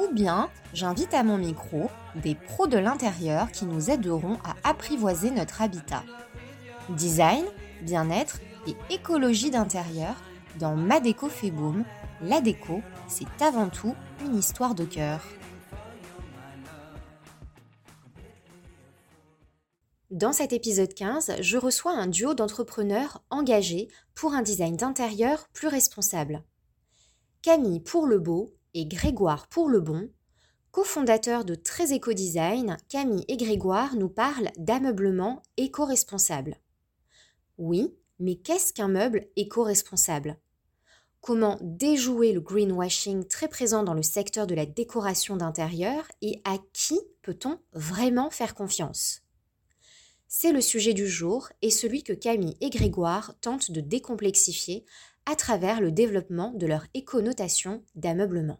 Ou bien, j'invite à mon micro des pros de l'intérieur qui nous aideront à apprivoiser notre habitat. Design, bien-être et écologie d'intérieur dans Ma déco fait boom. La déco, c'est avant tout une histoire de cœur. Dans cet épisode 15, je reçois un duo d'entrepreneurs engagés pour un design d'intérieur plus responsable. Camille pour le beau et Grégoire pour le bon, cofondateurs de Très Éco Design, Camille et Grégoire nous parlent d'ameublement éco-responsable. Oui, mais qu'est-ce qu'un meuble éco-responsable? Comment déjouer le greenwashing très présent dans le secteur de la décoration d'intérieur et à qui peut-on vraiment faire confiance? C'est le sujet du jour et celui que Camille et Grégoire tentent de décomplexifier à travers le développement de leur éconotation d'ameublement.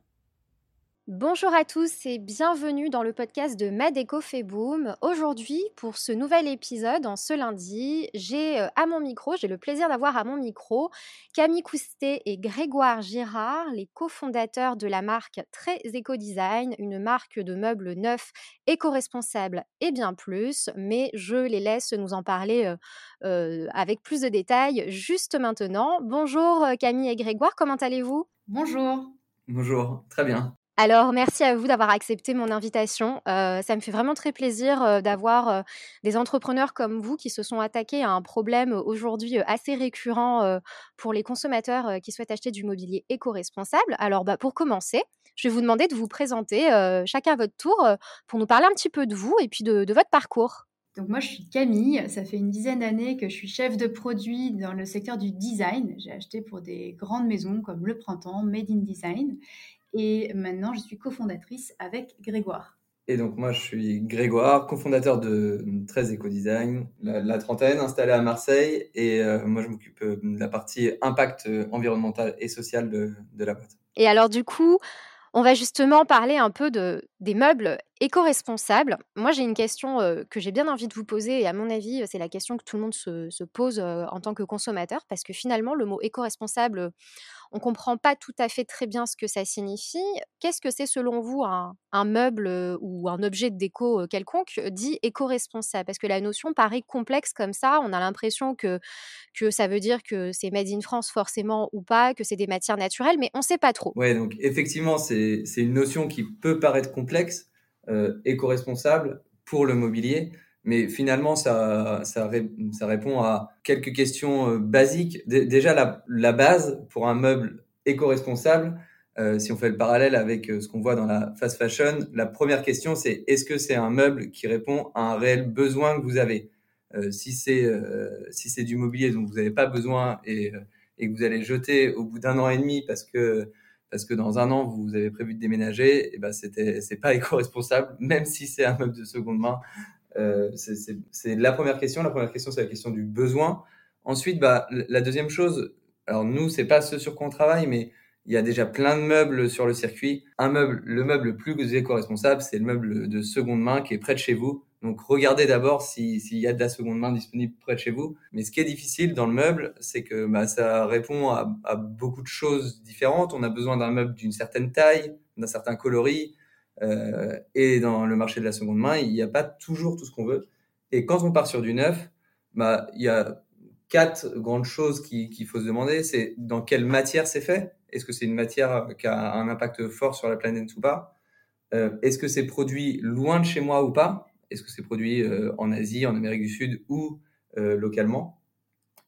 Bonjour à tous et bienvenue dans le podcast de Madeco fait boom. Aujourd'hui, pour ce nouvel épisode, en ce lundi, j'ai euh, à mon micro, j'ai le plaisir d'avoir à mon micro Camille Coustet et Grégoire Girard, les cofondateurs de la marque Très Eco Design, une marque de meubles neufs, éco-responsables et bien plus. Mais je les laisse nous en parler euh, euh, avec plus de détails juste maintenant. Bonjour Camille et Grégoire, comment allez-vous? Bonjour. Bonjour, très bien. Alors, merci à vous d'avoir accepté mon invitation. Euh, ça me fait vraiment très plaisir euh, d'avoir euh, des entrepreneurs comme vous qui se sont attaqués à un problème aujourd'hui assez récurrent pour les consommateurs qui souhaitent acheter du mobilier éco-responsable. Alors, bah, pour commencer, je vais vous demander de vous présenter chacun à votre tour pour nous parler un petit peu de vous et puis de, de votre parcours. Donc moi, je suis Camille. Ça fait une dizaine d'années que je suis chef de produit dans le secteur du design. J'ai acheté pour des grandes maisons comme Le Printemps, Made in Design. Et maintenant, je suis cofondatrice avec Grégoire. Et donc moi, je suis Grégoire, cofondateur de 13 Eco Design, la, trentaine, installé à Marseille. Et euh, moi, je m'occupe euh, de la partie impact euh, environnemental et social de, de la boîte. Et alors du coup, on va justement parler un peu de, des meubles éco-responsables. Moi, j'ai une question que j'ai bien envie de vous poser, et à mon avis, c'est la question que tout le monde se, se pose en tant que consommateur, parce que finalement, le mot éco-responsable, on ne comprend pas tout à fait très bien ce que ça signifie. Qu'est-ce que c'est selon vous un, meuble ou un objet de déco quelconque dit éco-responsable? Parce que la notion paraît complexe comme ça. On a l'impression que, que ça veut dire que c'est made in France forcément ou pas, que c'est des matières naturelles, mais on ne sait pas trop. Oui, donc effectivement, c'est une notion qui peut paraître complexe, éco-responsable pour le mobilier. Mais finalement, ça, ça, répond à quelques questions euh, basiques. déjà, la, la, base pour un meuble éco-responsable, euh, si on fait le parallèle avec euh, ce qu'on voit dans la fast fashion, la première question, c'est est-ce que c'est un meuble qui répond à un réel besoin que vous avez? Euh, Si c'est euh, si du mobilier dont vous n'avez pas besoin et, et que vous allez jeter au bout d'un an et demi parce que parce que dans un an vous avez prévu de déménager, et ben c'était c'est pas éco-responsable, même si c'est un meuble de seconde main. Euh, c'est la première question. La première question, c'est la question du besoin. Ensuite, bah, la deuxième chose, alors nous, c'est pas ce sur quoi on travaille, mais il y a déjà plein de meubles sur le circuit. Un meuble, le meuble le plus éco-responsable, c'est le meuble de seconde main qui est près de chez vous. Donc regardez d'abord s'il y a de la seconde main disponible près de chez vous. Mais ce qui est difficile dans le meuble, c'est que bah, ça répond à, beaucoup de choses différentes. On a besoin d'un meuble d'une certaine taille, d'un certain coloris, euh, et dans le marché de la seconde main, il n'y a pas toujours tout ce qu'on veut. Et quand on part sur du neuf, bah, il y a quatre grandes choses qu'il faut se demander. C'est dans quelle matière c'est fait? Est-ce que c'est une matière qui a un impact fort sur la planète ou pas? Euh, Est-ce que c'est produit loin de chez moi ou pas? Est-ce que c'est produit euh, en Asie, en Amérique du Sud ou euh, localement?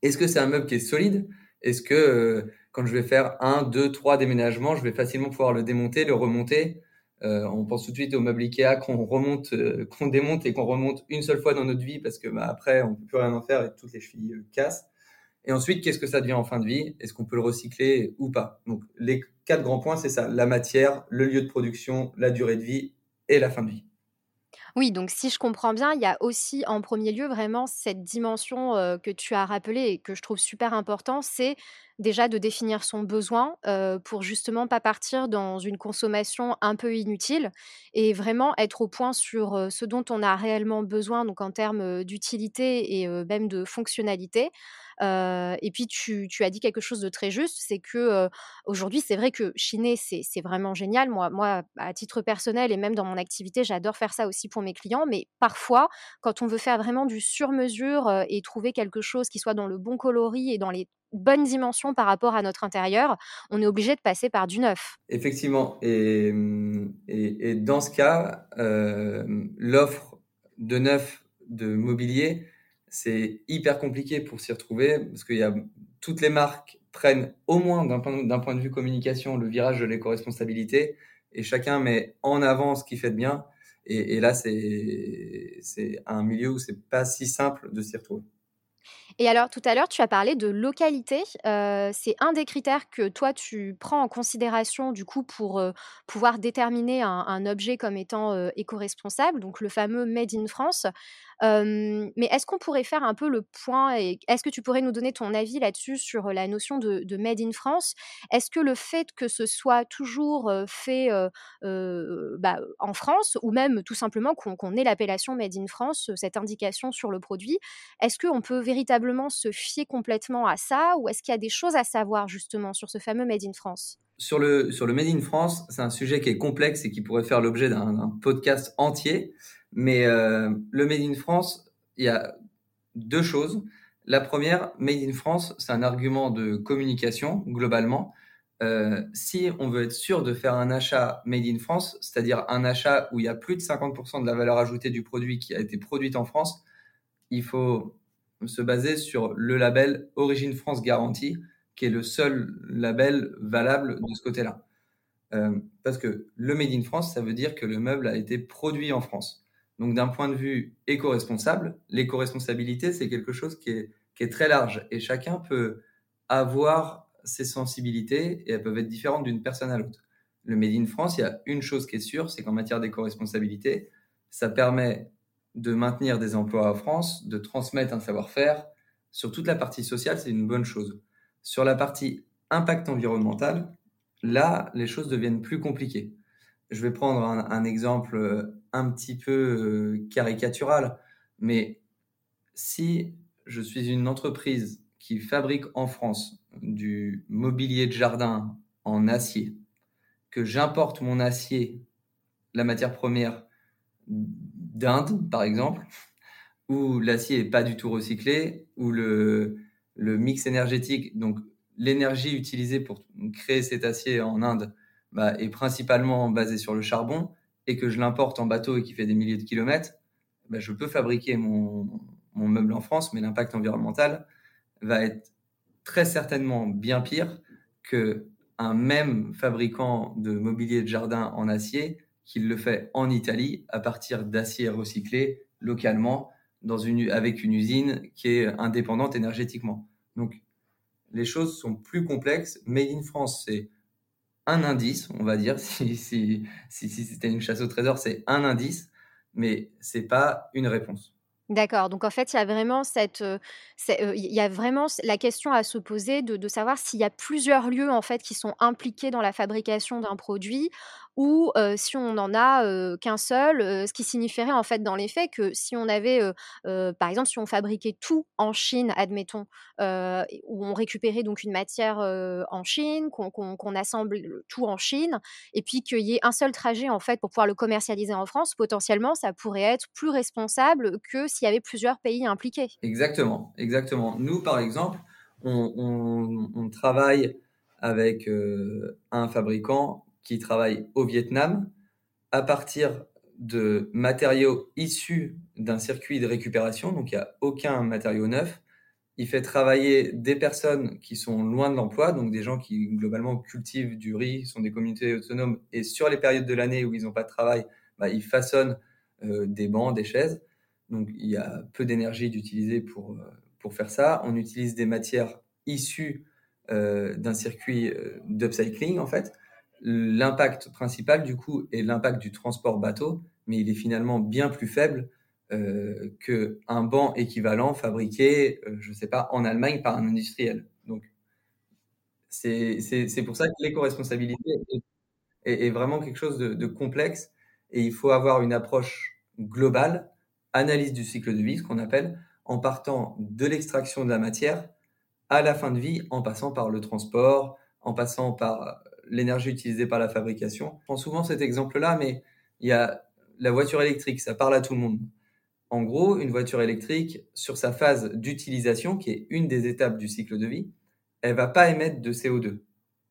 Est-ce que c'est un meuble qui est solide? Est-ce que euh, quand je vais faire un, deux, trois déménagements, je vais facilement pouvoir le démonter, le remonter? On pense tout de suite au meuble Ikea qu'on remonte, qu'on démonte et qu'on remonte une seule fois dans notre vie parce que bah, après on peut plus rien en faire et toutes les chevilles cassent. Et ensuite, qu'est-ce que ça devient en fin de vie? Est-ce qu'on peut le recycler ou pas? Donc, les quatre grands points, c'est ça. La matière, le lieu de production, la durée de vie et la fin de vie. Oui, donc si je comprends bien, il y a aussi en premier lieu vraiment cette dimension que tu as rappelée et que je trouve super important, c'est déjà de définir son besoin pour justement pas partir dans une consommation un peu inutile et vraiment être au point sur ce dont on a réellement besoin, donc en termes d'utilité et même de fonctionnalité et puis tu, as dit quelque chose de très juste, c'est que aujourd'hui c'est vrai que chiner c'est vraiment génial. Moi, moi, à titre personnel et même dans mon activité, j'adore faire ça aussi pour mes clients. Mais parfois, quand on veut faire vraiment du sur-mesure et trouver quelque chose qui soit dans le bon coloris et dans les bonnes dimensions par rapport à notre intérieur, on est obligé de passer par du neuf. Effectivement. Et, et, dans ce cas, l'offre de neuf de mobilier, c'est hyper compliqué pour s'y retrouver parce que y a, toutes les marques prennent au moins d'un point, point, de vue communication le virage de l'éco-responsabilité et chacun met en avant ce qui fait de bien. Et, là, c'est un milieu où c'est pas si simple de s'y retrouver. Et alors, tout à l'heure, tu as parlé de localité. c'est un des critères que toi, tu prends en considération, du coup, pour pouvoir déterminer un, objet comme étant éco-responsable, donc le fameux Made in France. Mais est-ce qu'on pourrait faire un peu le point et est-ce que tu pourrais nous donner ton avis là-dessus sur la notion de, Made in France? Est-ce que le fait que ce soit toujours fait bah, en France ou même tout simplement qu'on ait l'appellation Made in France, cette indication sur le produit, est-ce qu'on peut véritablement se fier complètement à ça ou est-ce qu'il y a des choses à savoir justement sur ce fameux Made in France? Sur le, sur le Made in France, c'est un sujet qui est complexe et qui pourrait faire l'objet d'un podcast entier. Mais euh, le Made in France, il y a deux choses. La première, Made in France, c'est un argument de communication globalement. Euh, si on veut être sûr de faire un achat Made in France, c'est-à-dire un achat où il y a plus de 50% de la valeur ajoutée du produit qui a été produite en France, il faut se baser sur le label Origine France Garantie, qui est le seul label valable de ce côté-là. Euh, parce que le Made in France, ça veut dire que le meuble a été produit en France. Donc d'un point de vue éco-responsable, l'éco-responsabilité, c'est quelque chose qui est, qui est très large et chacun peut avoir ses sensibilités et elles peuvent être différentes d'une personne à l'autre. Le Made in France, il y a une chose qui est sûre, c'est qu'en matière d'éco-responsabilité, ça permet de maintenir des emplois en France, de transmettre un savoir-faire. Sur toute la partie sociale, c'est une bonne chose. Sur la partie impact environnemental, là, les choses deviennent plus compliquées. Je vais prendre un, exemple euh, un petit peu euh, caricatural, mais si je suis une entreprise qui fabrique en France du mobilier de jardin en acier, que j'importe mon acier, la matière première, d'Inde, par exemple, où l'acier est pas du tout recyclé, où le, le mix énergétique, donc l'énergie utilisée pour créer cet acier en Inde, bah, est principalement basée sur le charbon, et que je l'importe en bateau et qui fait des milliers de kilomètres, bah, je peux fabriquer mon, mon meuble en France, mais l'impact environnemental va être très certainement bien pire que un même fabricant de mobilier de jardin en acier qu'il le fait en Italie à partir d'acier recyclé localement dans une, avec une usine qui est indépendante énergétiquement. Donc, les choses sont plus complexes. Made in France, c'est un indice, on va dire. Si, c'était une chasse au trésor, c'est un indice, mais c'est pas une réponse. D'accord. Donc en fait, il y a vraiment cette, euh, euh, y a vraiment la question à se poser de, de savoir s'il y a plusieurs lieux en fait qui sont impliqués dans la fabrication d'un produit ou si on n'en a qu'un seul, ce qui signifierait en fait dans les faits que si on avait, par exemple, si on fabriquait tout en Chine, admettons, où on récupérait donc une matière en Chine, qu'on assemble tout en Chine, et puis qu'il y ait un seul trajet en fait pour pouvoir le commercialiser en France, potentiellement, ça pourrait être plus responsable que s'il y avait plusieurs pays impliqués. Exactement, exactement. Nous, par exemple, on, on travaille avec un fabricant qui travaille au Vietnam à partir de matériaux issus d'un circuit de récupération, donc il n'y a aucun matériau neuf. Il fait travailler des personnes qui sont loin de l'emploi, donc des gens qui globalement cultivent du riz, sont des communautés autonomes, et sur les périodes de l'année où ils n'ont pas de travail, bah, ils façonnent euh, des bancs, des chaises. Donc il y a peu d'énergie d'utiliser pour, euh, pour faire ça, on utilise des matières issues d'un circuit d'upcycling, en fait. L'impact principal, du coup, est l'impact du transport bateau, mais il est finalement bien plus faible euh, qu'un banc équivalent fabriqué, euh, je ne sais pas, en Allemagne par un industriel. Donc, c'est pour ça que l'éco-responsabilité est, est, vraiment quelque chose de, complexe et il faut avoir une approche globale, analyse du cycle de vie, ce qu'on appelle, en partant de l'extraction de la matière à la fin de vie, en passant par le transport, en passant par l'énergie utilisée par la fabrication. Je prends souvent cet exemple-là, mais il y a la voiture électrique, ça parle à tout le monde. En gros, une voiture électrique, sur sa phase d'utilisation, qui est une des étapes du cycle de vie, elle va pas émettre de CO2,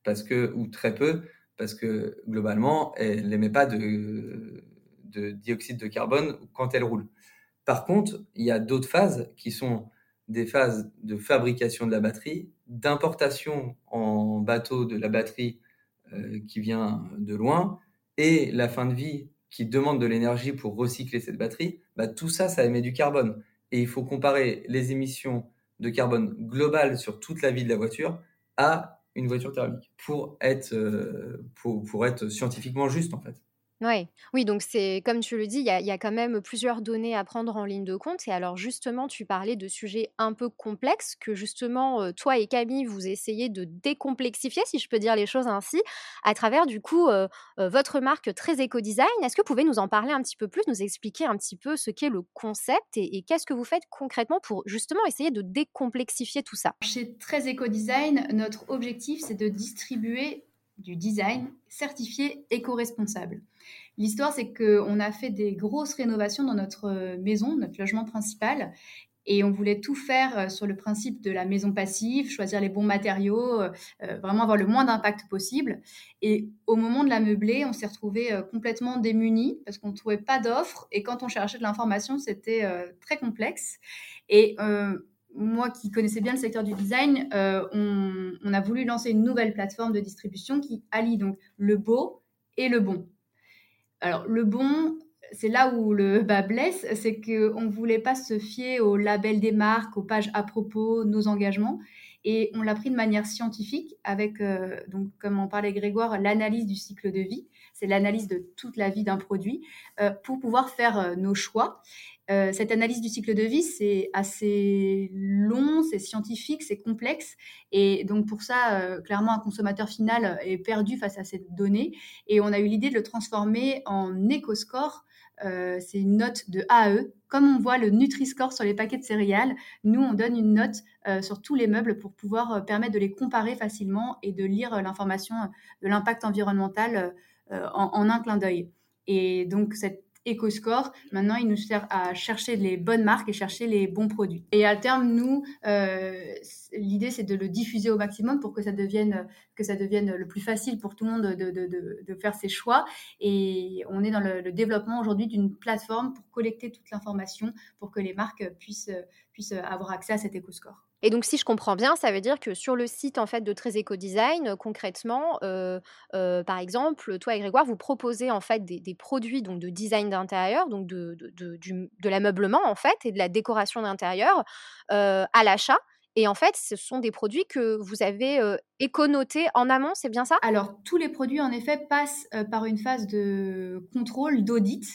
parce que, ou très peu, parce que globalement, elle n'émet pas de, de dioxyde de carbone quand elle roule. Par contre, il y a d'autres phases qui sont des phases de fabrication de la batterie, d'importation en bateau de la batterie qui vient de loin, et la fin de vie qui demande de l'énergie pour recycler cette batterie, bah, tout ça, ça émet du carbone. Et il faut comparer les émissions de carbone globales sur toute la vie de la voiture à une voiture thermique pour être, euh, pour, pour être scientifiquement juste en fait. Ouais. Oui, donc c'est comme tu le dis, il y a, quand même plusieurs données à prendre en ligne de compte. Et alors justement, tu parlais de sujets un peu complexes que justement, euh, toi et Camille, vous essayez de décomplexifier, si je peux dire les choses ainsi, à travers du coup euh, euh, votre marque très éco-design. Est-ce que vous pouvez nous en parler un petit peu plus, nous expliquer un petit peu ce qu'est le concept et, qu'est-ce que vous faites concrètement pour justement essayer de décomplexifier tout ça? Chez Très Éco-Design, notre objectif, c'est de distribuer du design certifié éco-responsable. L'histoire, c'est qu'on a fait des grosses rénovations dans notre euh, maison, notre logement principal, et on voulait tout faire euh, sur le principe de la maison passive, choisir les bons matériaux, euh, vraiment avoir le moins d'impact possible. Et au moment de la meubler, on s'est retrouvé complètement démunis parce qu'on ne trouvait pas d'offres. Et quand on cherchait de l'information, c'était très complexe. Et moi qui connaissais bien le secteur du design, on, on, a voulu lancer une nouvelle plateforme de distribution qui allie donc le beau et le bon. Alors, le bon, c'est là où le bas blesse, c'est qu'on ne voulait pas se fier au label des marques, aux pages à propos, nos engagements. Et on l'a pris de manière scientifique avec, euh, donc, comme en parlait Grégoire, l'analyse du cycle de vie. C'est l'analyse de toute la vie d'un produit euh, pour pouvoir faire euh, nos choix. Euh, cette analyse du cycle de vie, c'est assez long, c'est scientifique, c'est complexe. Et donc pour ça, euh, clairement, un consommateur final est perdu face à cette donnée. Et on a eu l'idée de le transformer en éco-score. Euh, c'est une note de AE. Comme on voit le Nutri-Score sur les paquets de céréales, nous, on donne une note sur tous les meubles pour pouvoir permettre de les comparer facilement et de lire l'information de l'impact environnemental en, en un clin d'œil. Et donc cette EcoScore. Maintenant, il nous sert à chercher les bonnes marques et chercher les bons produits. Et à terme, nous, euh, l'idée, c'est de le diffuser au maximum pour que ça devienne, que ça devienne le plus facile pour tout le monde de, de, de, faire ses choix. Et on est dans le, le développement aujourd'hui d'une plateforme pour collecter toute l'information pour que les marques puissent, puissent avoir accès à cet EcoScore. Et donc, si je comprends bien, ça veut dire que sur le site en fait de Très Eco Design, euh, concrètement, euh, euh, par exemple, toi et Grégoire, vous proposez en fait des, produits donc de design d'intérieur, donc de, de, de, l'ameublement en fait et de la décoration d'intérieur à l'achat. Et en fait, ce sont des produits que vous avez euh, éconotés en amont, c'est bien ça? Alors, tous les produits, en effet, passent par une phase de contrôle, d'audit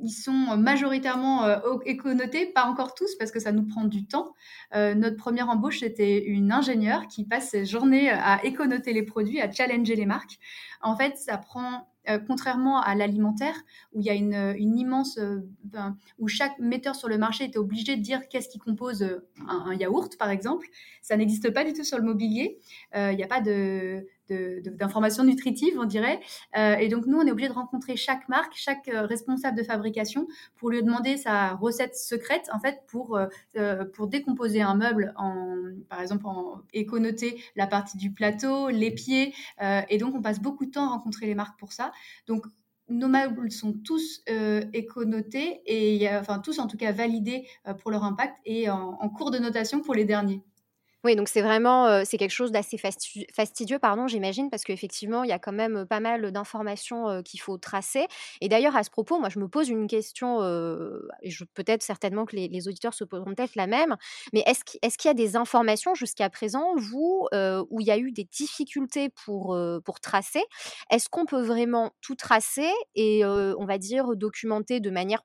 ils sont majoritairement euh, éconotés, pas encore tous parce que ça nous prend du temps. Euh, notre première embauche, c'était une ingénieure qui passe ses journées à éconoter les produits, à challenger les marques. En fait, ça prend euh, contrairement à l'alimentaire, où il y a une, immense, euh, ben, où chaque metteur sur le marché était obligé de dire qu'est-ce qui compose euh, un, yaourt, par exemple, ça n'existe pas du tout sur le mobilier. il n'y a pas de, d'informations nutritives, on dirait. Euh, et donc, nous, on est obligé de rencontrer chaque marque, chaque euh, responsable de fabrication pour lui demander sa recette secrète, en fait, pour, euh, pour décomposer un meuble, en, par exemple, en éconoter la partie du plateau, les pieds. et donc, on passe beaucoup de temps à rencontrer les marques pour ça. Donc, nos meubles sont tous euh, éconotés et enfin tous en tout cas validés pour leur impact et en cours de notation pour les derniers. Oui, donc c'est vraiment c'est quelque chose d'assez fastidieux, pardon, j'imagine, parce qu'effectivement, il y a quand même pas mal d'informations qu'il faut tracer. Et d'ailleurs, à ce propos, moi, je me pose une question, peut-être certainement que les, auditeurs se poseront peut-être la même, mais est-ce qu'il y a des informations jusqu'à présent, vous, où il y a eu des difficultés pour, pour tracer? Est-ce qu'on peut vraiment tout tracer et, on va dire, documenter de manière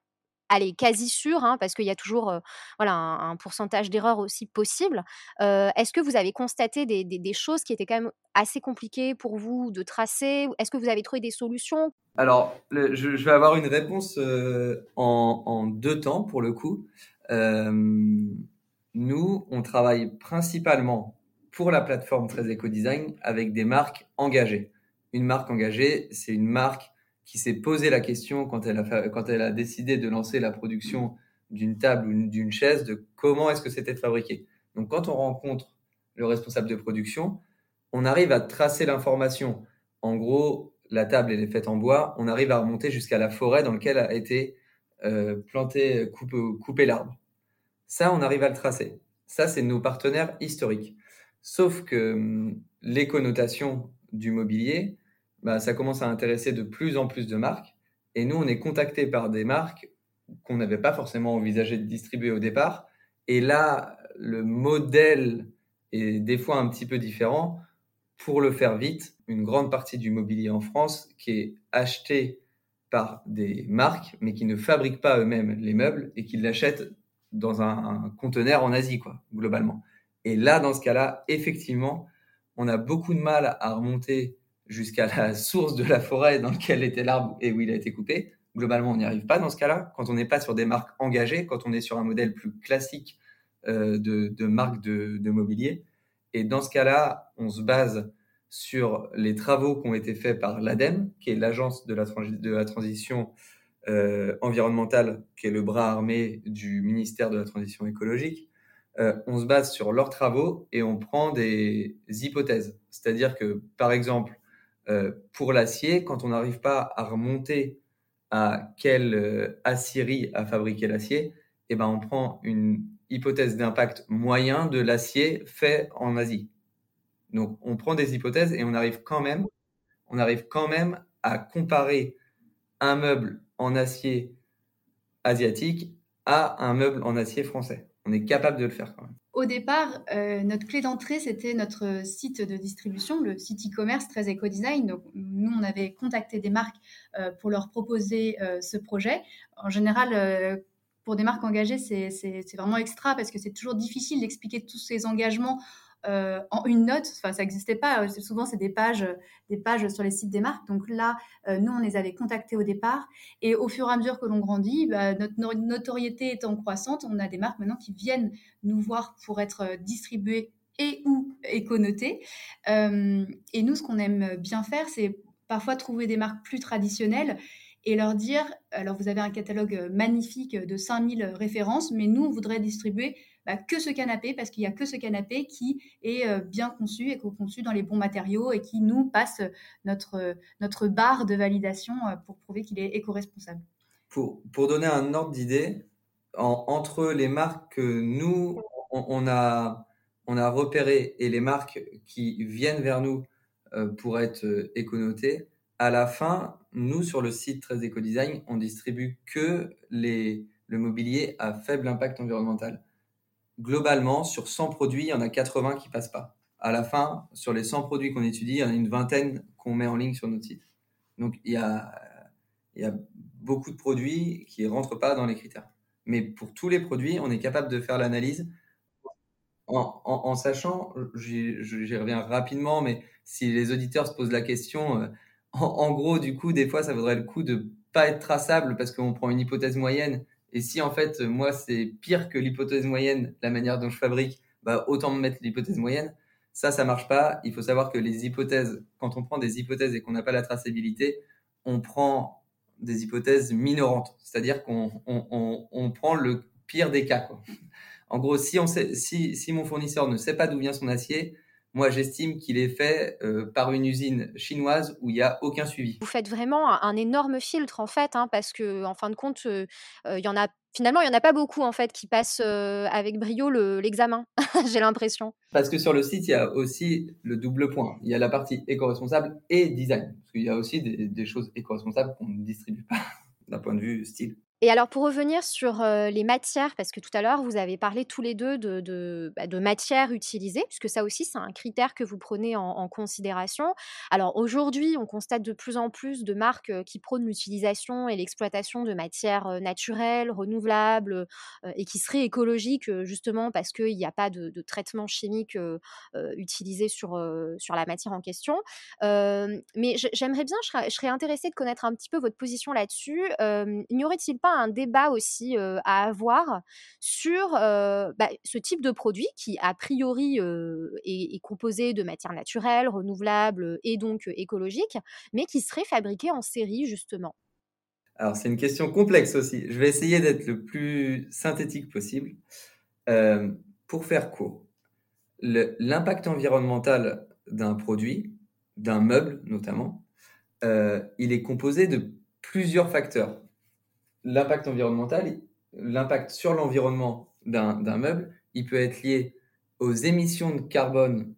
est quasi sûre, hein, parce qu'il y a toujours voilà, un, pourcentage d'erreur aussi possible. Est-ce que vous avez constaté des, choses qui étaient quand même assez compliquées pour vous de tracer Est-ce que vous avez trouvé des solutions? Alors, je, vais avoir une réponse en, deux temps pour le coup. nous, on travaille principalement pour la plateforme Très Eco Design avec des marques engagées. Une marque engagée, c'est une marque qui s'est posé la question quand elle, a quand elle a décidé de lancer la production d'une table ou d'une chaise de comment est-ce que c'était fabriqué. Donc quand on rencontre le responsable de production, on arrive à tracer l'information. En gros, la table est faite en bois, on arrive à remonter jusqu'à la forêt dans laquelle a été euh, planté, coupé, coupé l'arbre. Ça, on arrive à le tracer. Ça, c'est nos partenaires historiques. Sauf que hum, les connotations du mobilier, bah, ça commence à intéresser de plus en plus de marques. Et nous, on est contacté par des marques qu'on n'avait pas forcément envisagé de distribuer au départ. Et là, le modèle est des fois un petit peu différent. Pour le faire vite, une grande partie du mobilier en France qui est acheté par des marques, mais qui ne fabriquent pas eux-mêmes les meubles et qui l'achètent dans un, un, conteneur en Asie, quoi, globalement. Et là, dans ce cas-là, effectivement, on a beaucoup de mal à remonter jusqu'à la source de la forêt dans laquelle était l'arbre et où il a été coupé. Globalement, on n'y arrive pas dans ce cas-là. Quand on n'est pas sur des marques engagées, quand on est sur un modèle plus classique euh, de, de marque de, mobilier. Et dans ce cas-là, on se base sur les travaux qui ont été faits par l'ADEME, qui est l'agence de la, transition euh, environnementale, qui est le bras armé du ministère de la transition écologique. Euh, on se base sur leurs travaux et on prend des hypothèses. C'est-à-dire que, par exemple, pour l'acier, quand on n'arrive pas à remonter à quelle euh, aciérie a fabriqué l'acier, eh ben on prend une hypothèse d'impact moyen de l'acier fait en Asie. Donc on prend des hypothèses et on arrive quand même, on arrive quand même à comparer un meuble en acier asiatique à un meuble en acier français. On est capable de le faire quand même. Au départ, euh, notre clé d'entrée, c'était notre site de distribution, le site e-commerce très éco-design. Donc, nous, on avait contacté des marques euh, pour leur proposer euh, ce projet. En général, pour des marques engagées, c'est vraiment extra parce que c'est toujours difficile d'expliquer tous ces engagements euh, en une note. Enfin, ça n'existait pas. Euh, souvent, c'est des pages, des pages sur les sites des marques. Donc là, euh, nous, on les avait contactés au départ. Et au fur et à mesure que l'on grandit, bah, notre notoriété étant croissante, on a des marques maintenant qui viennent nous voir pour être distribuées et ou éconotées. et nous, ce qu'on aime bien faire, c'est parfois trouver des marques plus traditionnelles et leur dire, alors vous avez un catalogue magnifique de 5000 références, mais nous, on voudrait distribuer bah, que ce canapé, parce qu'il n'y a que ce canapé qui est euh, bien conçu et conçu dans les bons matériaux et qui nous passe notre, notre barre de validation euh, pour prouver qu'il est éco-responsable. Pour, donner un ordre d'idée, entre les marques que nous, on, a, repérées et les marques qui viennent vers nous euh, pour être éconotées, à la fin, nous, sur le site Très Eco Design, on distribue que le mobilier à faible impact environnemental globalement, sur 100 produits, il y en a 80 qui passent pas. À la fin, sur les 100 produits qu'on étudie, il y en a une vingtaine qu'on met en ligne sur notre site. Donc, il y a, il y a beaucoup de produits qui ne rentrent pas dans les critères. Mais pour tous les produits, on est capable de faire l'analyse en, en, sachant, j'y reviens rapidement, mais si les auditeurs se posent la question, euh, en, gros, du coup, des fois, ça vaudrait le coup de pas être traçable parce qu'on prend une hypothèse moyenne et si en fait, moi, c'est pire que l'hypothèse moyenne, la manière dont je fabrique, bah, autant me mettre l'hypothèse moyenne. Ça, ça marche pas. Il faut savoir que les hypothèses, quand on prend des hypothèses et qu'on n'a pas la traçabilité, on prend des hypothèses minorantes. C'est-à-dire qu'on on, on, prend le pire des cas. Quoi. En gros, si, on sait, si, si mon fournisseur ne sait pas d'où vient son acier, moi, j'estime qu'il est fait euh, par une usine chinoise où il n'y a aucun suivi. Vous faites vraiment un, énorme filtre, en fait, hein, parce que, en fin de compte, euh, euh, il y en a finalement, il n'y en a pas beaucoup en fait qui passent avec brio l'examen, j'ai l'impression. Parce que sur le site, il y a aussi le double point. Il y a la partie éco-responsable et design. Parce qu'il y a aussi des, des choses éco-responsables qu'on ne distribue pas d'un point de vue style. Et alors pour revenir sur les matières, parce que tout à l'heure vous avez parlé tous les deux de, bah, matières utilisées, puisque ça aussi c'est un critère que vous prenez en, considération. Alors aujourd'hui on constate de plus en plus de marques qui prônent l'utilisation et l'exploitation de matières naturelles, renouvelables et qui seraient écologiques justement parce qu'il n'y a pas de, traitement chimique utilisé sur, sur la matière en question. mais j'aimerais bien, je serais, je serais, intéressée de connaître un petit peu votre position là-dessus. n'y aurait-il pas un débat aussi à avoir sur bah, ce type de produit qui, a priori, est, composé de matières naturelles, renouvelables et donc écologiques, mais qui serait fabriqué en série, justement Alors, c'est une question complexe aussi. Je vais essayer d'être le plus synthétique possible. pour faire court, l'impact environnemental d'un produit, d'un meuble notamment, il est composé de plusieurs facteurs l'impact environnemental, l'impact sur l'environnement d'un meuble, il peut être lié aux émissions de carbone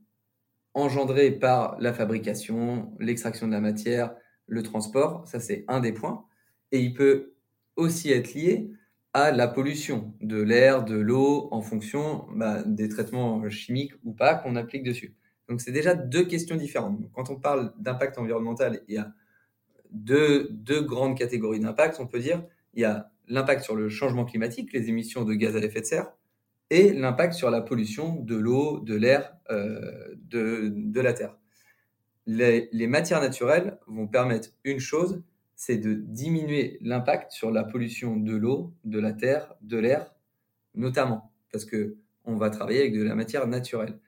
engendrées par la fabrication, l'extraction de la matière, le transport, ça c'est un des points. Et il peut aussi être lié à la pollution de l'air, de l'eau, en fonction bah, des traitements chimiques ou pas qu'on applique dessus. Donc c'est déjà deux questions différentes. quand on parle d'impact environnemental, il y a deux, deux grandes catégories d'impact. On peut dire il y a l'impact sur le changement climatique, les émissions de gaz à effet de serre, et l'impact sur la pollution de l'eau, de l'air, euh, de, la terre. Les, matières naturelles vont permettre une chose, c'est de diminuer l'impact sur la pollution de l'eau, de la terre, de l'air, notamment, parce que on va travailler avec de la matière naturelle.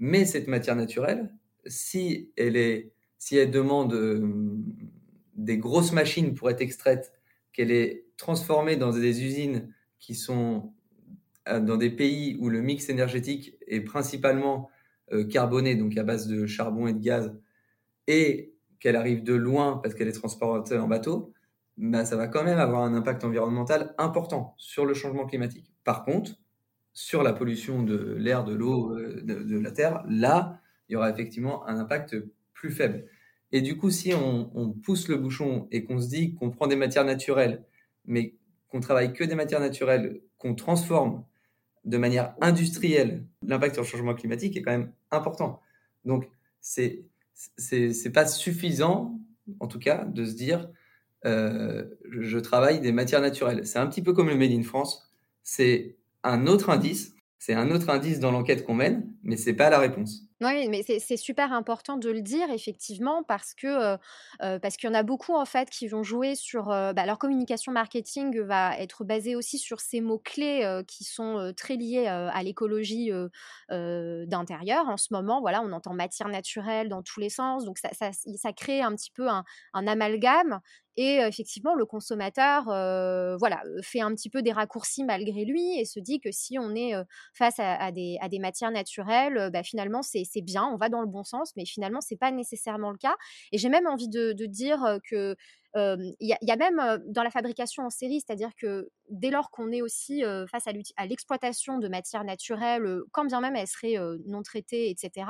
Mais cette matière naturelle, si elle, est, si elle demande euh, des grosses machines pour être extraite qu'elle est transformée dans des usines qui sont euh, dans des pays où le mix énergétique est principalement euh, carboné, donc à base de charbon et de gaz, et qu'elle arrive de loin parce qu'elle est transportée en bateau, bah, ça va quand même avoir un impact environnemental important sur le changement climatique. Par contre, sur la pollution de l'air, de l'eau, euh, de, la terre, là, il y aura effectivement un impact plus faible. Et du coup, si on, pousse le bouchon et qu'on se dit qu'on prend des matières naturelles, mais qu'on travaille que des matières naturelles, qu'on transforme de manière industrielle, l'impact sur le changement climatique est quand même important. Donc, c'est c'est pas suffisant, en tout cas, de se dire euh, je travaille des matières naturelles. C'est un petit peu comme le Made in France. C'est un autre indice. C'est un autre indice dans l'enquête qu'on mène, mais c'est pas la réponse. Oui, mais c'est super important de le dire effectivement parce que qu'il y en a beaucoup en fait qui vont jouer sur bah, leur communication marketing va être basée aussi sur ces mots clés qui sont très liés à l'écologie d'intérieur. En ce moment, voilà, on entend matière naturelle dans tous les sens, donc ça, ça, crée un petit peu un, un amalgame et effectivement, le consommateur voilà, fait un petit peu des raccourcis malgré lui et se dit que si on est face à, des, à, des, matières naturelles, bah, finalement, c'est bien, on va dans le bon sens, mais finalement, ce n'est pas nécessairement le cas. Et j'ai même envie de, dire que il y, a même dans la fabrication en série, c'est-à-dire que dès lors qu'on est aussi face à l'exploitation de matières naturelles, quand bien même elles seraient non traitées, etc.,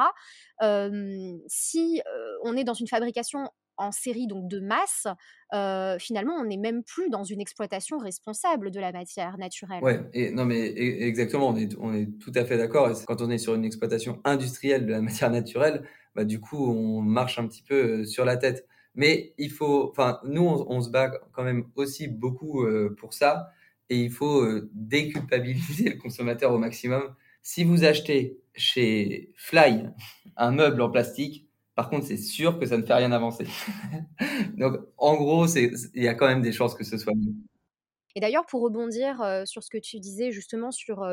si on est dans une fabrication en série donc de masse, finalement, on n'est même plus dans une exploitation responsable de la matière naturelle. Oui, et, non, mais e, exactement, on est, on est tout à fait d'accord. Quand on est sur une exploitation industrielle de la matière naturelle, bah, du coup, on marche un petit peu sur la tête. Mais il faut, enfin, nous, on, se bat quand même aussi beaucoup pour ça, et il faut déculpabiliser le consommateur au maximum. Si vous achetez chez Fly un meuble en plastique, par contre, c'est sûr que ça ne fait rien avancer. Donc, en gros, il y a quand même des chances que ce soit mieux. Et d'ailleurs, pour rebondir sur ce que tu disais justement sur,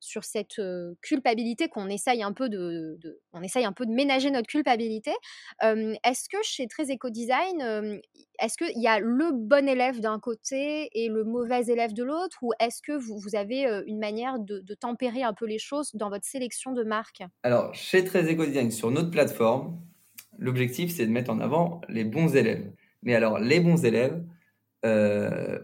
sur cette culpabilité qu'on essaye un peu de, on essaye un peu de ménager notre culpabilité, est-ce que chez Très Eco Design, est-ce qu'il y a le bon élève d'un côté et le mauvais élève de l'autre, ou est-ce que vous, vous, avez une manière de, de, tempérer un peu les choses dans votre sélection de marques? Alors, chez Très Eco Design, sur notre plateforme, l'objectif, c'est de mettre en avant les bons élèves. Mais alors, les bons élèves,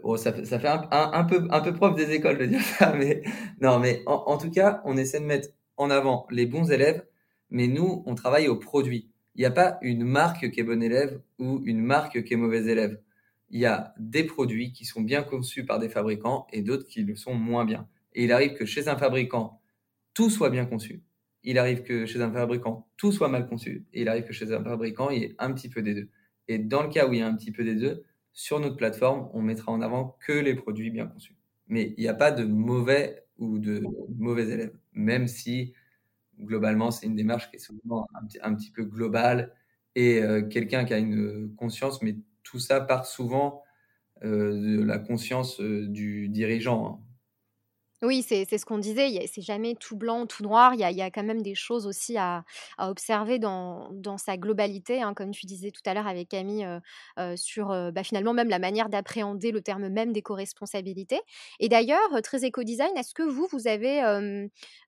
oh, ça, fait un, peu, un prof des écoles de dire ça, mais non, mais en, tout cas, on essaie de mettre en avant les bons élèves, mais nous, on travaille au produit. Il n'y a pas une marque qui est bon élève ou une marque qui est mauvais élève. Il y a des produits qui sont bien conçus par des fabricants et d'autres qui le sont moins bien. Et il arrive que chez un fabricant, tout soit bien conçu. Il arrive que chez un fabricant, tout soit mal conçu. Et il arrive que chez un fabricant, il y ait un petit peu des deux. Et dans le cas où il y a un petit peu des deux, sur notre plateforme, on mettra en avant que les produits bien conçus. Mais il n'y a pas de mauvais ou de mauvais élèves, même si globalement, c'est une démarche qui est souvent un, petit peu globale et euh, quelqu'un qui a une conscience, mais tout ça part souvent euh, de la conscience euh, du dirigeant. Hein. Oui, c'est ce qu'on disait, c'est jamais tout blanc, tout noir. Il y a, quand même des choses aussi à, observer dans, sa globalité, hein, comme tu disais tout à l'heure avec Camille, euh, euh, sur euh, bah, finalement même la manière d'appréhender le terme même d'éco-responsabilité. Et d'ailleurs, très éco-design, est-ce que vous, vous avez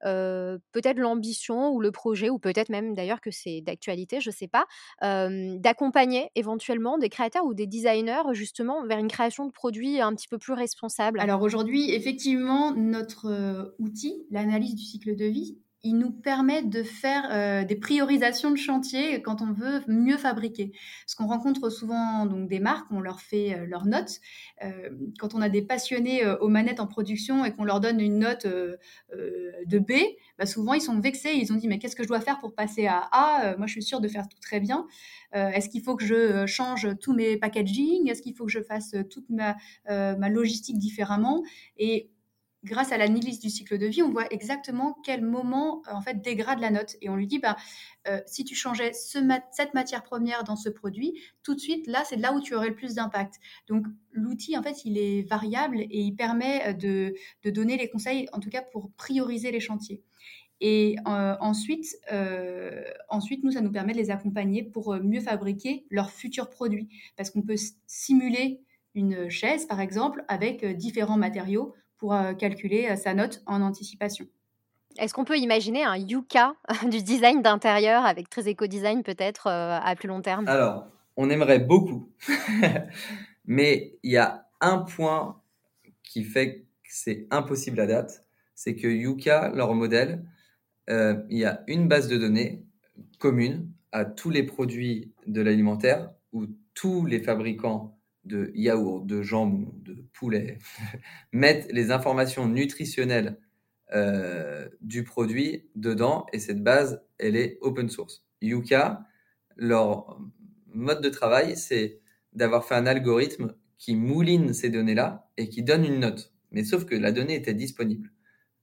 peut-être l'ambition ou le projet, ou peut-être même d'ailleurs que c'est d'actualité, je ne sais pas, d'accompagner éventuellement des créateurs ou des designers justement vers une création de produits un petit peu plus responsables? Alors aujourd'hui, effectivement, notre euh, outil, l'analyse du cycle de vie, il nous permet de faire euh, des priorisations de chantier quand on veut mieux fabriquer. Parce qu'on rencontre souvent donc des marques, on leur fait euh, leurs notes. quand on a des passionnés aux manettes en production et qu'on leur donne une note de B, bah souvent ils sont vexés, ils ont dit mais qu'est-ce que je dois faire pour passer à A? Moi je suis sûre de faire tout très bien. Est-ce qu'il faut que je change tous mes packaging Est-ce qu'il faut que je fasse toute ma, logistique différemment? Grâce à l'analyse du cycle de vie, on voit exactement quel moment euh, en fait dégrade la note. Et on lui dit, bah, euh, si tu changeais cette matière première dans ce produit, tout de suite, là, c'est là où tu aurais le plus d'impact. Donc, l'outil, en fait, il est variable et il permet euh, de, donner les conseils, en tout cas pour prioriser les chantiers. Et ensuite, ensuite, nous, ça nous permet de les accompagner pour mieux fabriquer leurs futurs produits. Parce qu'on peut simuler une chaise, par exemple, avec différents matériaux pour euh, calculer euh, sa note en anticipation. Est-ce qu'on peut imaginer un Yuka du design d'intérieur avec très éco-design peut-être euh, à plus long terme? Alors, on aimerait beaucoup, mais il y a un point qui fait que c'est impossible à date, c'est que Yuka, leur modèle, il y a une base de données commune à tous les produits de l'alimentaire où tous les fabricants de yaourt, de jambon, de poulet, mettent les informations nutritionnelles euh, du produit dedans et cette base, elle est open source. Yuka, leur mode de travail, c'est d'avoir fait un algorithme qui mouline ces données-là et qui donne une note. Mais sauf que la donnée était disponible.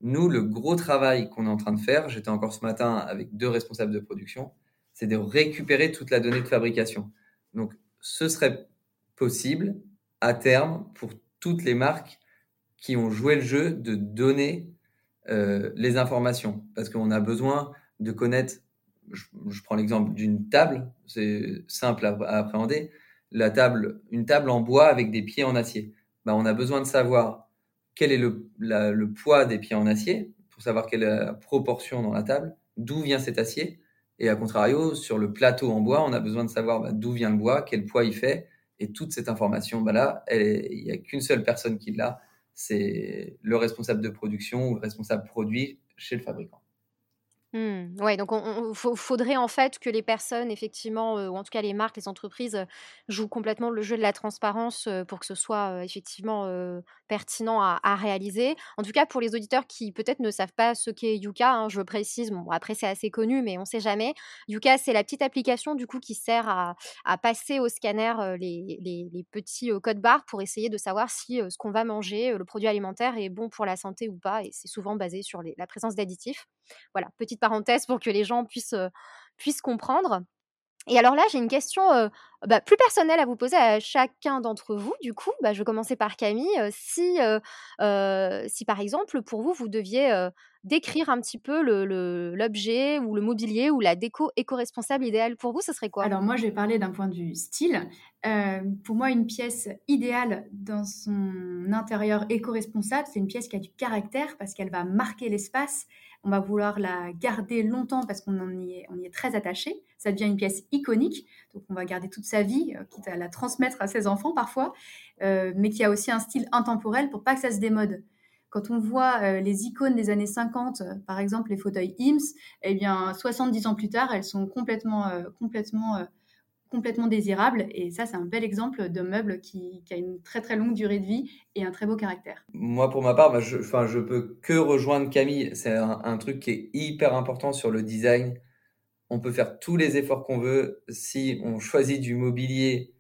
Nous, le gros travail qu'on est en train de faire, j'étais encore ce matin avec deux responsables de production, c'est de récupérer toute la donnée de fabrication. Donc, ce serait possible à terme pour toutes les marques qui ont joué le jeu de donner euh, les informations. Parce qu'on a besoin de connaître, je, prends l'exemple d'une table, c'est simple à, appréhender, la table, une table en bois avec des pieds en acier. Ben, on a besoin de savoir quel est le, poids des pieds en acier, pour savoir quelle est la proportion dans la table, d'où vient cet acier. Et à contrario, sur le plateau en bois, on a besoin de savoir ben, d'où vient le bois, quel poids il fait, et toute cette information, bah il n'y a qu'une seule personne qui l'a, c'est le responsable de production ou le responsable produit chez le fabricant. Mmh. Oui, donc il faudrait en fait que les personnes, effectivement, euh, ou en tout cas les marques, les entreprises, euh, jouent complètement le jeu de la transparence euh, pour que ce soit effectivement pertinent à, réaliser. En tout cas, pour les auditeurs qui peut-être ne savent pas ce qu'est Yuka, hein, je précise, bon, après c'est assez connu, mais on ne sait jamais. Yuka, c'est la petite application du coup qui sert à, passer au scanner les, petits codes barres pour essayer de savoir si ce qu'on va manger, le produit alimentaire, est bon pour la santé ou pas. Et c'est souvent basé sur la présence d'additifs. Voilà, petite parenthèse pour que les gens puissent, puissent comprendre. Et alors là, j'ai une question bah, plus personnelle à vous poser à chacun d'entre vous. Du coup, bah, je vais commencer par Camille. si, si par exemple, pour vous, vous deviez décrire un petit peu l'objet ou le mobilier ou la déco éco-responsable idéale pour vous, ce serait quoi? Alors moi, je vais parler d'un point de vue style. Pour moi, une pièce idéale dans son intérieur éco-responsable, c'est une pièce qui a du caractère parce qu'elle va marquer l'espace. On va vouloir la garder longtemps parce qu'on y, est, très attaché. Ça devient une pièce iconique, donc on va garder toute sa vie, euh, quitte à la transmettre à ses enfants parfois, euh, mais qui a aussi un style intemporel pour pas que ça se démode. Quand on voit euh, les icônes des années 50, euh, par exemple les fauteuils IMSS, eh bien 70 ans plus tard, elles sont complètement, complètement, complètement désirables. Et ça, c'est un bel exemple de meuble qui, a une très très longue durée de vie et un très beau caractère. Moi, pour ma part, bah, je, je peux que rejoindre Camille. C'est un, truc qui est hyper important sur le design. On peut faire tous les efforts qu'on veut si on choisit du mobilier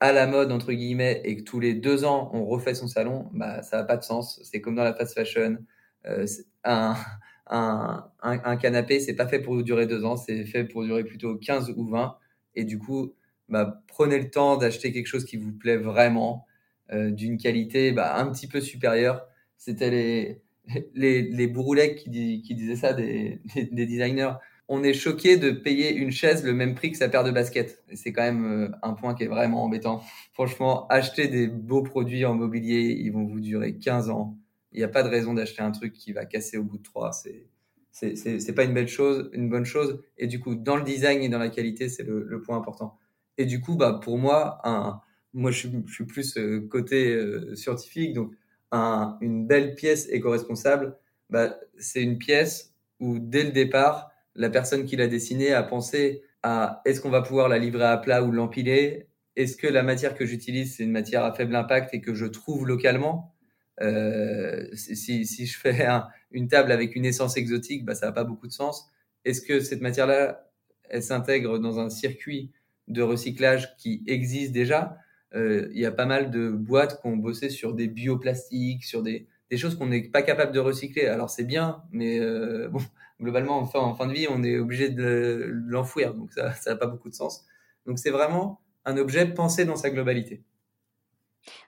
à la mode entre guillemets et que tous les deux ans on refait son salon, bah ça n'a pas de sens. C'est comme dans la fast fashion. Euh, un, un, canapé, c'est pas fait pour durer deux ans, c'est fait pour durer plutôt 15 ou 20. Et du coup, bah, prenez le temps d'acheter quelque chose qui vous plaît vraiment, euh, d'une qualité bah, un petit peu supérieure. C'était les, les, les qui, qui disaient ça, des, des designers on est choqué de payer une chaise le même prix que sa paire de baskets. Et c'est quand même euh, un point qui est vraiment embêtant. Franchement, acheter des beaux produits en mobilier, ils vont vous durer 15 ans. Il n'y a pas de raison d'acheter un truc qui va casser au bout de 3. C'est, c'est, pas une belle chose, une bonne chose. Et du coup, dans le design et dans la qualité, c'est le, point important. Et du coup, bah, pour moi, un, moi, je je suis plus euh, côté euh, scientifique. Donc, un, une belle pièce éco-responsable, bah, c'est une pièce où, dès le départ, la personne qui l'a dessinée a pensé à est-ce qu'on va pouvoir la livrer à plat ou l'empiler? Est-ce que la matière que j'utilise, c'est une matière à faible impact et que je trouve localement? Euh, si, si, je fais une table avec une essence exotique, bah, ça n'a pas beaucoup de sens. Est-ce que cette matière-là, elle s'intègre dans un circuit de recyclage qui existe déjà? Euh, Il y a pas mal de boîtes qui ont bossé sur des bioplastiques, sur des, des choses qu'on n'est pas capable de recycler. Alors c'est bien, mais euh, bon, globalement, en fin, en fin de vie, on est obligé de l'enfouir, donc ça n'a pas beaucoup de sens. Donc c'est vraiment un objet pensé dans sa globalité.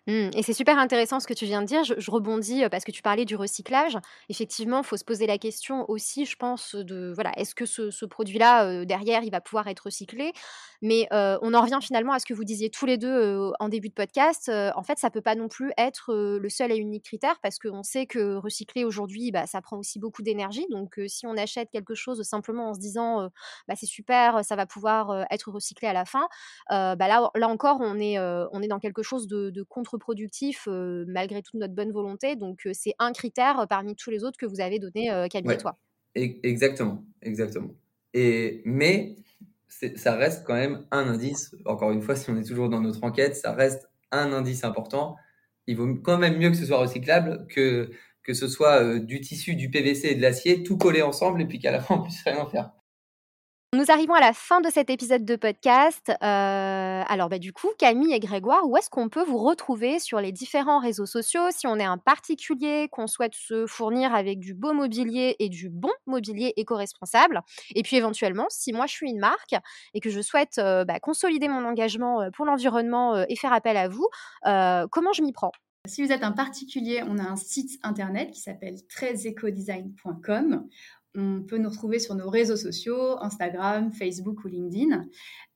Mmh, et c'est super intéressant ce que tu viens de dire. Je, rebondis parce que tu parlais du recyclage. Effectivement, il faut se poser la question aussi, je pense, de voilà, est-ce que ce, produit-là, derrière, il va pouvoir être recyclé? Mais on en revient finalement à ce que vous disiez tous les deux en début de podcast. en fait, ça peut pas non plus être le seul et unique critère parce qu'on sait que recycler aujourd'hui, bah, ça prend aussi beaucoup d'énergie. Donc, si on achète quelque chose simplement en se disant, bah, c'est super, ça va pouvoir être recyclé à la fin, bah, là, là encore, on est, on est dans quelque chose de, de contre-productif malgré toute notre bonne volonté. Donc c'est un critère parmi tous les autres que vous avez donné, Camille et toi. Exactement, exactement. Et mais ça reste quand même un indice. Encore une fois, si on est toujours dans notre enquête, ça reste un indice important. Il vaut quand même mieux que ce soit recyclable que que ce soit du tissu, du PVC et de l'acier, tout collé ensemble et puis qu'à la fin on puisse rien faire. Nous arrivons à la fin de cet épisode de podcast. Euh, alors, bah, du coup, Camille et Grégoire, où est-ce qu'on peut vous retrouver sur les différents réseaux sociaux si on est un particulier, qu'on souhaite se fournir avec du beau mobilier et du bon mobilier éco-responsable? Et puis, éventuellement, si moi je suis une marque et que je souhaite euh, bah, consolider mon engagement euh, pour l'environnement et faire appel à vous, comment je m'y prends? Si vous êtes un particulier, on a un site internet qui s'appelle trezecodesign.com. On peut nous retrouver sur nos réseaux sociaux, Instagram, Facebook ou LinkedIn.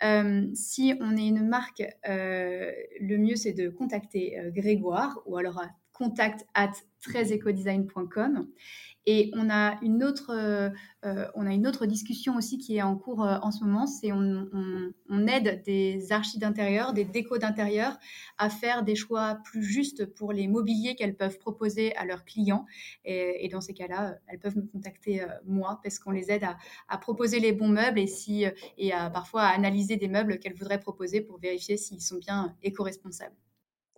Euh, si on est une marque, euh, le mieux c'est de contacter euh, Grégoire ou alors contact at et on a une autre, euh, euh, on a une autre discussion aussi qui est en cours euh, en ce moment, c'est on, aide des archives d'intérieur, des décos d'intérieur à faire des choix plus justes pour les mobiliers qu'elles peuvent proposer à leurs clients. Et, dans ces cas-là, elles peuvent me contacter moi parce qu'on les aide à, à, proposer les bons meubles et, si, et à parfois à analyser des meubles qu'elles voudraient proposer pour vérifier s'ils sont bien éco-responsables.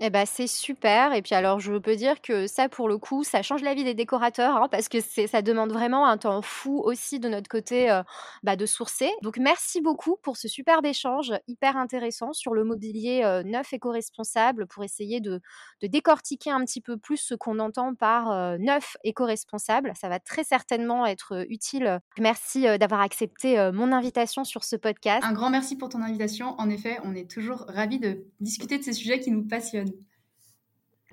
Eh ben, c'est super et puis alors je peux dire que ça pour le coup, ça change la vie des décorateurs, hein, parce que ça demande vraiment un temps fou aussi de notre côté, bah, de sourcer. Donc merci beaucoup pour ce superbe échange hyper intéressant sur le mobilier, neuf éco-responsable pour essayer de de décortiquer un petit peu plus ce qu'on entend par, neuf éco-responsable. Ça va très certainement être, utile. Merci, d'avoir accepté, mon invitation sur ce podcast. Un grand merci pour ton invitation. En effet, on est toujours ravis de discuter de ces sujets qui nous passionnent.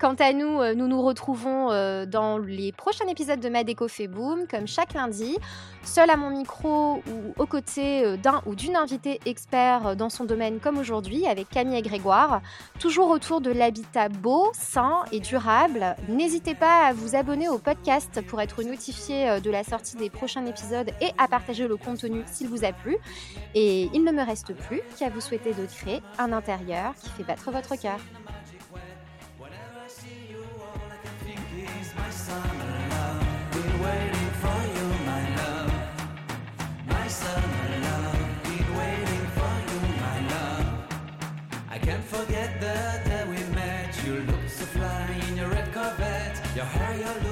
Quant à nous, euh, nous nous retrouvons euh, dans les prochains épisodes de Ma Déco fait boom, comme chaque lundi, seul à mon micro ou aux côtés euh, d'un ou d'une invitée expert dans son domaine comme aujourd'hui, avec Camille et Grégoire, toujours autour de l'habitat beau, sain et durable. N'hésitez pas à vous abonner au podcast pour être notifié de la sortie des prochains épisodes et à partager le contenu s'il vous a plu. Et il ne me reste plus qu'à vous souhaiter de créer un intérieur qui fait battre votre cœur. Forget the day we met. You look so fly in your red Corvette. Your hair, your look,